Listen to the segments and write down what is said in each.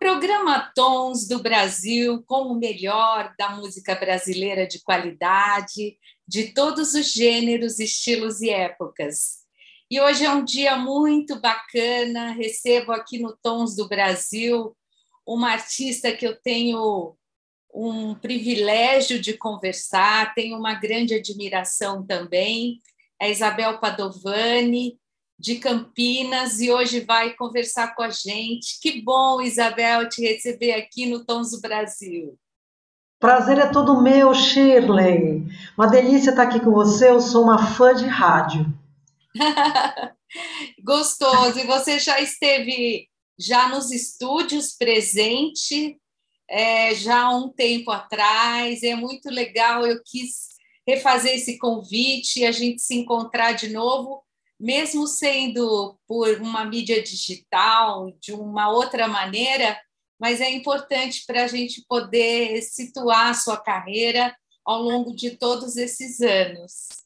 Programa Tons do Brasil com o melhor da música brasileira de qualidade, de todos os gêneros, estilos e épocas. E hoje é um dia muito bacana. Recebo aqui no Tons do Brasil uma artista que eu tenho um privilégio de conversar, tenho uma grande admiração também, é Isabel Padovani, de Campinas e hoje vai conversar com a gente. Que bom, Isabel, te receber aqui no Tons do Brasil. Prazer é todo meu, Shirley. Uma delícia estar aqui com você. Eu sou uma fã de rádio. Gostoso. E você já esteve já nos estúdios presente é, já há um tempo atrás. É muito legal. Eu quis refazer esse convite e a gente se encontrar de novo mesmo sendo por uma mídia digital, de uma outra maneira, mas é importante para a gente poder situar a sua carreira ao longo de todos esses anos.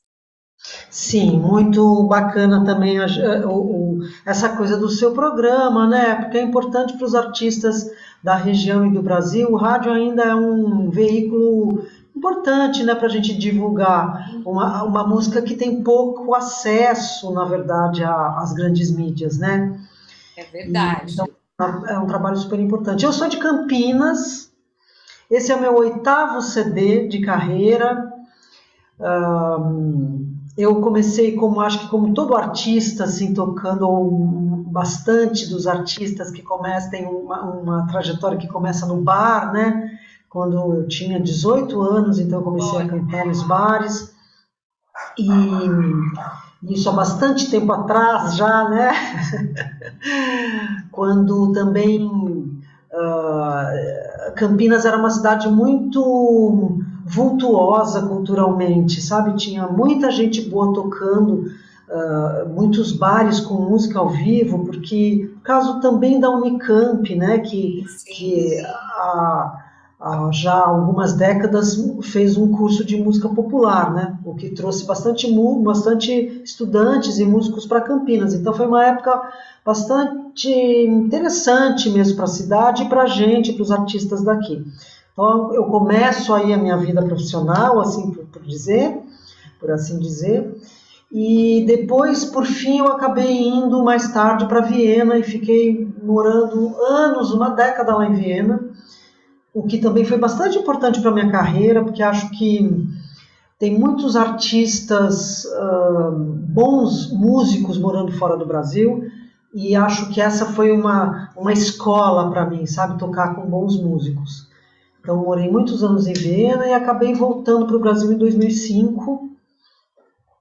Sim, muito bacana também a, o, essa coisa do seu programa, né? Porque é importante para os artistas da região e do Brasil. O rádio ainda é um veículo importante né, para a gente divulgar uma, uma música que tem pouco acesso, na verdade, às grandes mídias, né? É verdade. E, então, é um trabalho super importante. Eu sou de Campinas, esse é o meu oitavo CD de carreira. Um, eu comecei como acho que como todo artista assim tocando ou bastante dos artistas que começam tem uma, uma trajetória que começa no bar né quando eu tinha 18 anos, então eu comecei a cantar nos bares. E isso há bastante tempo atrás já, né? quando também uh, Campinas era uma cidade muito vultuosa culturalmente, sabe? Tinha muita gente boa tocando, uh, muitos bares com música ao vivo, porque caso também da Unicamp, né? Que, que a há já algumas décadas fez um curso de música popular, né? O que trouxe bastante bastante estudantes e músicos para Campinas. Então foi uma época bastante interessante mesmo para a cidade e para a gente, para os artistas daqui. Então eu começo aí a minha vida profissional, assim por, por dizer, por assim dizer. E depois, por fim, eu acabei indo mais tarde para Viena e fiquei morando anos, uma década lá em Viena o que também foi bastante importante para minha carreira, porque acho que tem muitos artistas uh, bons músicos morando fora do Brasil e acho que essa foi uma, uma escola para mim, sabe, tocar com bons músicos. Então morei muitos anos em Viena e acabei voltando para o Brasil em 2005.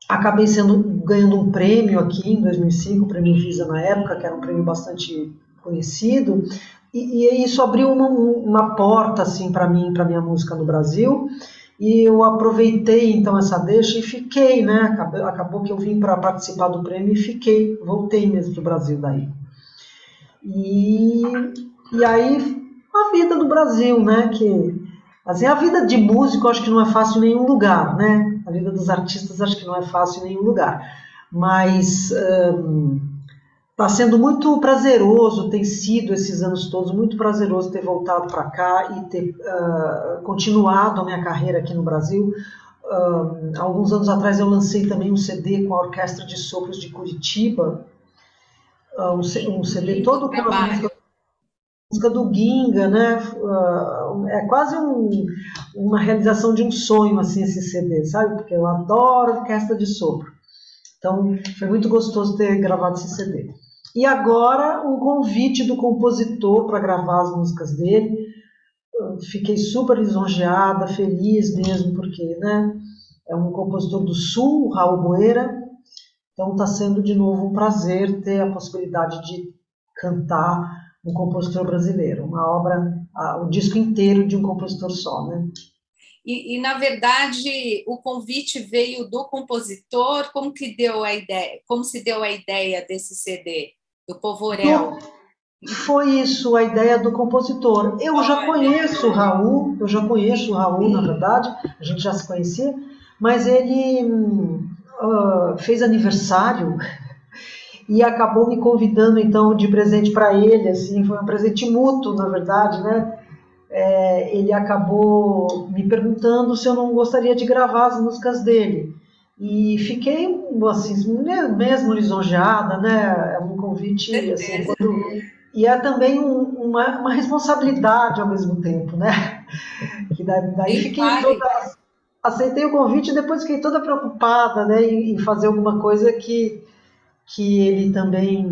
Acabei sendo ganhando um prêmio aqui em 2005, o prêmio Visa na época, que era um prêmio bastante conhecido, e, e isso abriu uma, uma porta assim para mim, para minha música no Brasil. E eu aproveitei então essa deixa e fiquei, né? Acabou, acabou que eu vim para participar do prêmio e fiquei, voltei mesmo para o Brasil daí. E, e aí a vida do Brasil, né? Que assim, a vida de músico acho que não é fácil em nenhum lugar, né? A vida dos artistas acho que não é fácil em nenhum lugar. Mas hum, Está sendo muito prazeroso, tem sido esses anos todos muito prazeroso ter voltado para cá e ter uh, continuado a minha carreira aqui no Brasil. Uh, alguns anos atrás eu lancei também um CD com a Orquestra de Sopros de Curitiba, uh, um, um, CD todo com a música, música, do Ginga, né? é quase um, uma realização de um sonho assim esse CD, sabe? Porque eu adoro orquestra de sopro. Então, foi muito gostoso ter gravado esse CD. E agora um convite do compositor para gravar as músicas dele. fiquei super lisonjeada, feliz mesmo, porque né, é um compositor do Sul, Raul Boeira. Então está sendo de novo um prazer ter a possibilidade de cantar um compositor brasileiro, uma obra, o disco inteiro de um compositor só, né? E, e, na verdade o convite veio do compositor. Como que deu a ideia? Como se deu a ideia desse CD? do Povorel. Foi isso a ideia do compositor. Eu já conheço o Raul, eu já conheço o Raul, na verdade, a gente já se conhecia, mas ele uh, fez aniversário e acabou me convidando então de presente para ele, assim, foi um presente mútuo, na verdade, né? É, ele acabou me perguntando se eu não gostaria de gravar as músicas dele. E fiquei, assim, mesmo lisonjeada, né? É um convite, assim, quando... E é também um, uma, uma, responsabilidade ao mesmo tempo, né? Que daí, fiquei toda... Aceitei o convite e depois fiquei toda preocupada, né? Em, em fazer alguma coisa que, que ele também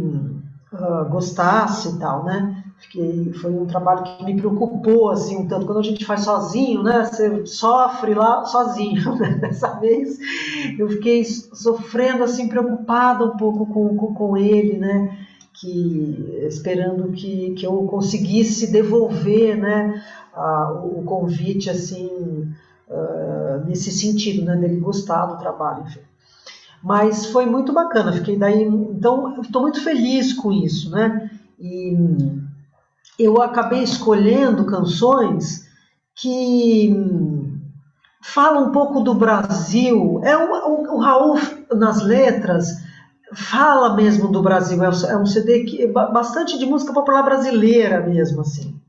uh, gostasse e tal, né? Fiquei, foi um trabalho que me preocupou assim um tanto. Quando a gente faz sozinho, né? Você sofre lá sozinho. Né? Dessa vez eu fiquei sofrendo assim, preocupada um pouco com, com, com ele, né? Que esperando que, que eu conseguisse devolver, né? A, o convite assim uh, nesse sentido, né? Dele gostar do trabalho, enfim. Mas foi muito bacana. Fiquei daí, então estou muito feliz com isso, né? E eu acabei escolhendo canções que falam um pouco do Brasil. É um, o, o Raul, nas letras, fala mesmo do Brasil. É um CD que, bastante de música popular brasileira mesmo, assim.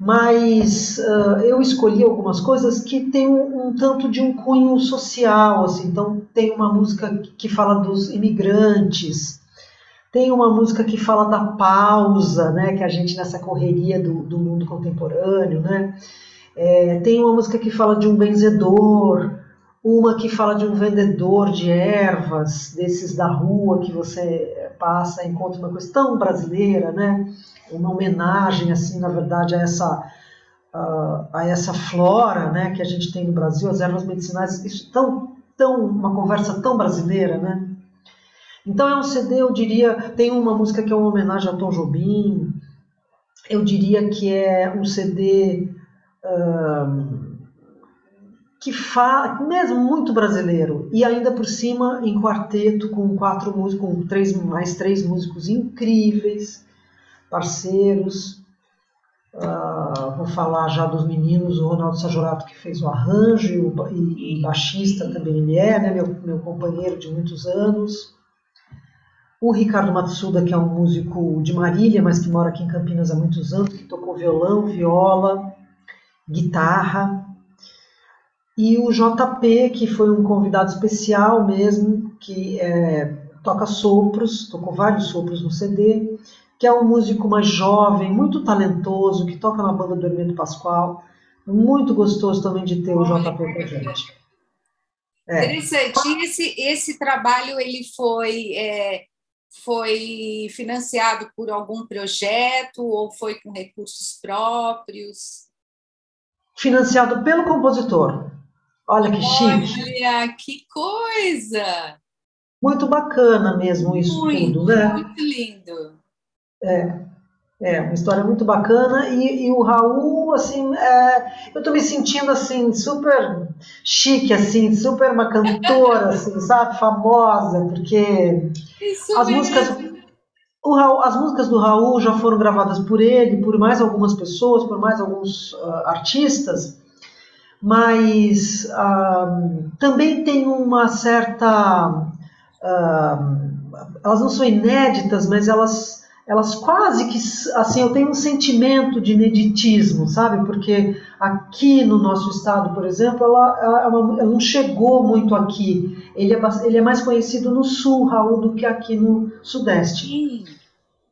Mas uh, eu escolhi algumas coisas que tem um, um, tanto de um cunho social, assim. Então tem uma música que fala dos imigrantes, tem uma música que fala da pausa, né, que a gente nessa correria do, do mundo contemporâneo, né? É, tem uma música que fala de um benzedor, uma que fala de um vendedor de ervas, desses da rua que você passa, encontra uma coisa tão brasileira, né? Uma homenagem, assim, na verdade, a essa a, essa flora, né, que a gente tem no Brasil, as ervas medicinais, isso tão tão uma conversa tão brasileira, né? Então é um CD, eu diria, tem uma música que é uma homenagem a Tom Jobim, eu diria que é um CD que fala, mesmo muito brasileiro, e ainda por cima em quarteto com quatro músicos, com três, mais três músicos incríveis, parceiros. Uh, vou falar já dos meninos, o Ronaldo Sajorato que fez o arranjo e, o, e, e baixista também ele é, né, meu, meu companheiro de muitos anos o Ricardo Matsuda, que é um músico de Marília, mas que mora aqui em Campinas há muitos anos, que tocou violão, viola, guitarra, e o JP, que foi um convidado especial mesmo, que é, toca sopros, tocou vários sopros no CD, que é um músico mais jovem, muito talentoso, que toca na banda do Hermeto Pascoal. Muito gostoso também de ter o JP com a gente. É. Interessante. Esse, esse trabalho ele foi é, foi financiado por algum projeto ou foi com recursos próprios? Financiado pelo compositor. Olha que chique. Olha, que coisa! Muito bacana mesmo isso muito, tudo, né? Muito lindo. É. É, uma história muito bacana. E, e o Raul, assim, é, eu tô me sentindo, assim, super chique, assim, super uma cantora, assim, sabe, famosa, porque Isso as mesmo. músicas... O Raul, as músicas do Raul já foram gravadas por ele, por mais algumas pessoas, por mais alguns uh, artistas, mas uh, também tem uma certa... Uh, elas não são inéditas, mas elas elas quase que, assim, eu tenho um sentimento de ineditismo, sabe? Porque aqui no nosso estado, por exemplo, ela, ela, ela não chegou muito aqui. Ele é, ele é, mais conhecido no sul, Raul, do que aqui no sudeste.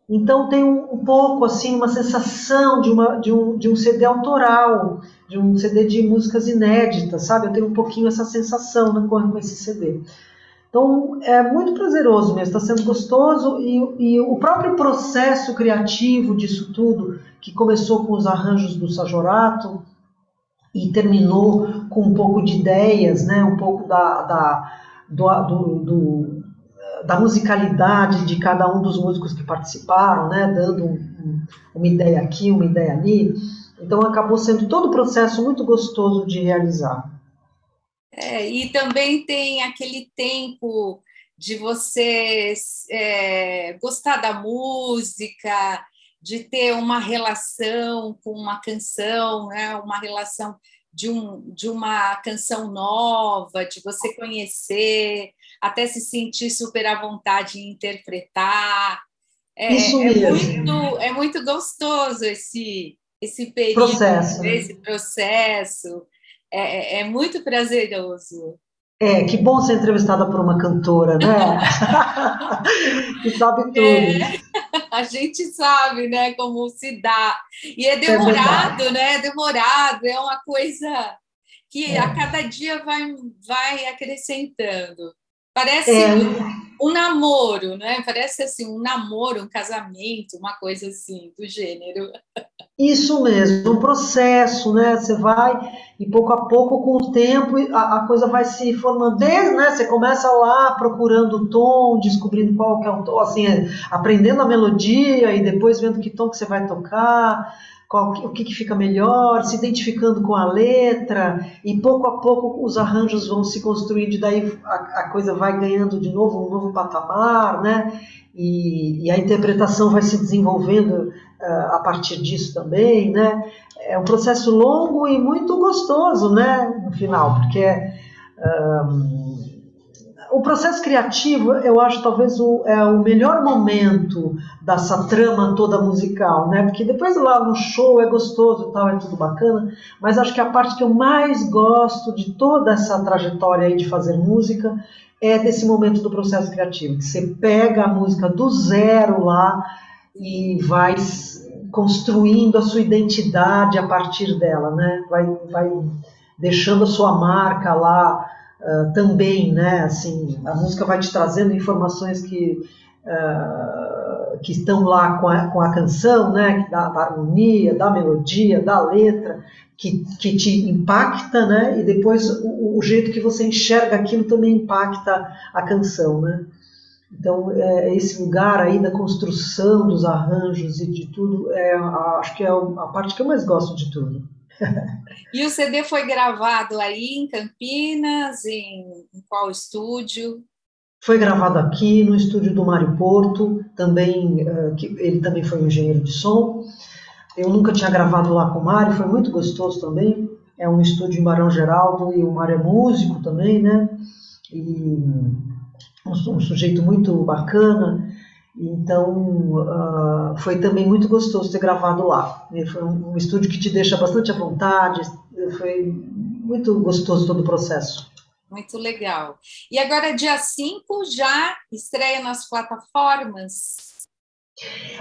Então tem um, um, pouco, assim, uma sensação de, uma, de, um, de um CD autoral, de um CD de músicas inéditas, sabe? Eu tenho um pouquinho essa sensação né, com esse CD. Então é muito prazeroso mesmo, está sendo gostoso e, e, o próprio processo criativo disso tudo, que começou com os arranjos do Sajorato e terminou com um pouco de ideias, né, um pouco da, da, do, do, do, da musicalidade de cada um dos músicos que participaram, né, dando um, uma ideia aqui, uma ideia ali. Então acabou sendo todo o processo muito gostoso de realizar. É, e também tem aquele tempo de você é, gostar da música, de ter uma relação com uma canção, né? uma relação de, um, de uma canção nova, de você conhecer, até se sentir super à vontade em interpretar. É, Isso é mesmo. muito, é muito gostoso esse, esse período, processo. esse processo. É, é, é muito prazeroso. É, que bom ser entrevistada por uma cantora, né? que sabe tudo. É, a gente sabe, né, como se dá. E é, é demorado, é né? É demorado, é uma coisa que é. a cada dia vai, vai acrescentando. Parece é. um, um, namoro, né? Parece assim, um namoro, um casamento, uma coisa assim, do gênero. Isso mesmo, um processo, né? Você vai e pouco a pouco, com o tempo, a, a coisa vai se formando. Desde, né? Você começa lá procurando o tom, descobrindo qual que é o tom, assim, aprendendo a melodia e depois vendo que tom que você vai tocar qual, o que, que fica melhor, se identificando com a letra, e pouco a pouco os arranjos vão se construindo, e daí a, a coisa vai ganhando de novo um novo patamar, né? E, e a interpretação vai se desenvolvendo uh, a partir disso também, né? É um processo longo e muito gostoso, né? No final, porque. Um, o processo criativo, eu acho talvez o, é o melhor momento dessa trama toda musical, né? Porque depois lá no show é gostoso e tal, é tudo bacana, mas acho que a parte que eu mais gosto de toda essa trajetória aí de fazer música é desse momento do processo criativo, que você pega a música do zero lá e vai construindo a sua identidade a partir dela, né? Vai, vai deixando a sua marca lá uh, também, né? Assim, a música vai te trazendo informações que uh, que estão lá com a, com a canção, né? Da, da, harmonia, da melodia, da letra, que, que te impacta, né? E depois o, o, jeito que você enxerga aquilo também impacta a canção, né? Então, é, esse lugar aí da construção dos arranjos e de tudo, é, acho que é a parte que eu mais gosto de tudo. E o CD foi gravado aí em Campinas, em, em qual estúdio? Foi gravado aqui no estúdio do Mário Porto, também uh, que ele também foi um engenheiro de som. Eu nunca tinha gravado lá com o Mário, foi muito gostoso também. É um estúdio em Barão Geraldo e o Mário é músico também, né? E um, um sujeito muito bacana. Então, uh, foi também muito gostoso ter gravado lá. Foi um, um, estúdio que te deixa bastante à vontade, foi muito gostoso todo o processo. Muito legal. E agora, dia 5, já estreia nas plataformas?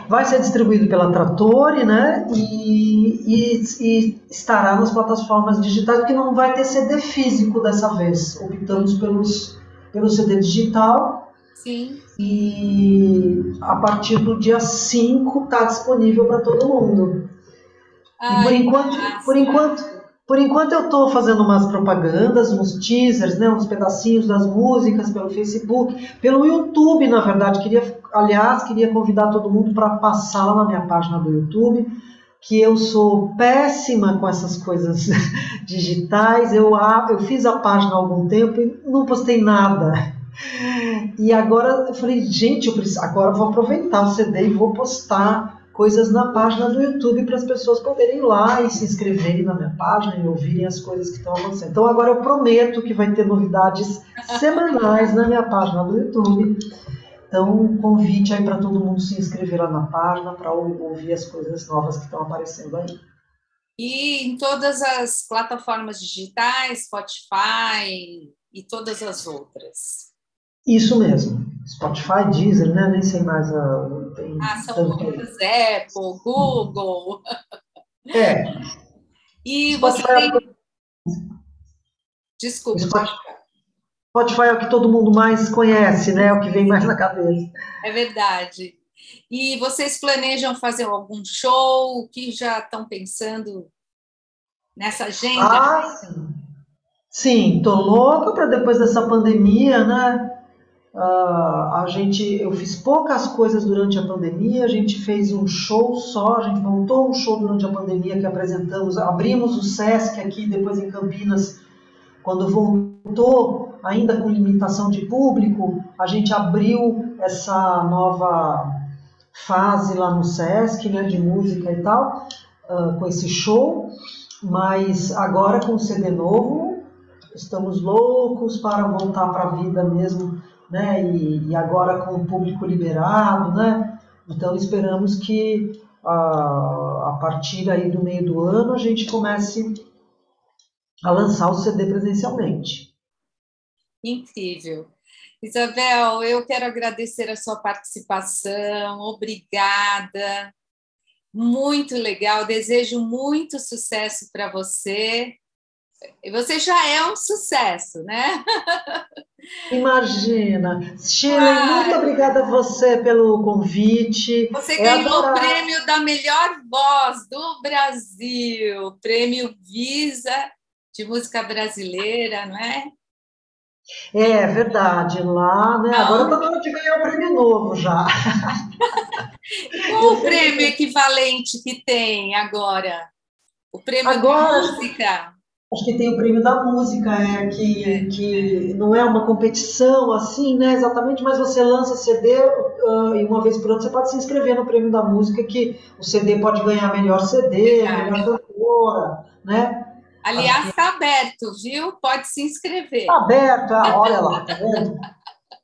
Vai ser distribuído pela Trattori, né? E, e, e, estará nas plataformas digitais, porque não vai ter CD físico dessa vez. Optamos pelos, pelo CD digital Sim. E a partir do dia 5 está disponível para todo mundo. Ai, por enquanto, por enquanto, por enquanto eu estou fazendo umas propagandas, uns teasers, né, uns pedacinhos das músicas pelo Facebook, pelo YouTube, na verdade. Queria, aliás, queria convidar todo mundo para passar lá na minha página do YouTube, que eu sou péssima com essas coisas digitais. Eu, eu fiz a página há algum tempo e não postei nada. E agora eu falei, gente, eu preciso, agora eu vou aproveitar o CD e vou postar coisas na página do YouTube para as pessoas poderem ir lá e se inscreverem na minha página e ouvirem as coisas que estão acontecendo. Então agora eu prometo que vai ter novidades semanais na minha página do YouTube. Então, um convite aí para todo mundo se inscrever lá na página para ouvir as coisas novas que estão aparecendo aí. E em todas as plataformas digitais, Spotify e todas as outras. Isso mesmo. Spotify, Deezer, né? Nem sei mais. A, tem ah, são muitas. Apple, Google. É. E você Spotify tem... Desculpa. Spotify, Spotify é o que todo mundo mais conhece, né? É o que vem mais na cabeça. É verdade. E vocês planejam fazer algum show? O que já estão pensando nessa agenda? Ah, sim. Sim, tô louca para depois dessa pandemia, né? Uh, a gente, eu fiz poucas coisas durante a pandemia, a gente fez um show só, a gente montou um show durante a pandemia que apresentamos, abrimos o Sesc aqui, depois em Campinas, quando voltou, ainda com limitação de público, a gente abriu essa nova fase lá no Sesc, né, de música e tal, uh, com esse show. mas agora com o CD novo, estamos loucos para voltar para a vida mesmo, né? E, e, agora com o público liberado, né? Então esperamos que a, a partir aí do meio do ano a gente comece a lançar o CD presencialmente. Incrível. Isabel, eu quero agradecer a sua participação, obrigada. Muito legal, desejo muito sucesso para você. Você já é um sucesso, né? Imagina. Shirley, muito obrigada a você pelo convite. Você é ganhou o prêmio da melhor voz do Brasil, prêmio Visa de música brasileira, não é? É verdade, lá, né? Agora está na hora de ganhar o prêmio novo já. Qual o prêmio equivalente que tem agora? O prêmio agora, da música? Acho que tem o prêmio da música, é, que, é. que não é uma competição assim, né? Exatamente, mas você lança CD uh, e uma vez por ano você pode se inscrever no prêmio da música, que o CD pode ganhar melhor CD, Verdade. melhor cantora, né? Aliás, está aberto, viu? Pode se inscrever. Está aberto, ah, olha lá, tá vendo?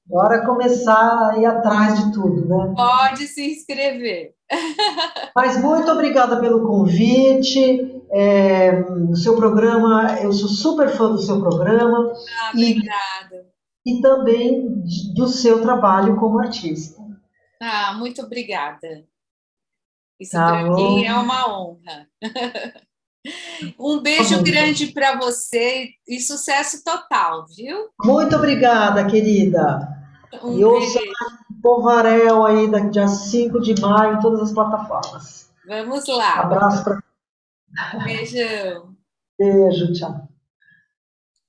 Agora começar a ir atrás de tudo, né? Pode se inscrever. Mas muito obrigada pelo convite. É, o seu programa, eu sou super fã do seu programa. Ah, obrigada. E, e também do seu trabalho como artista. Ah, muito obrigada. Isso tá para mim é uma honra. Um beijo grande para você e sucesso total, viu? Muito obrigada, querida. Um e ouça Povarel aí, dia 5 de maio, em todas as plataformas. Vamos lá. Abraço para. Beijão. Beijo, tchau.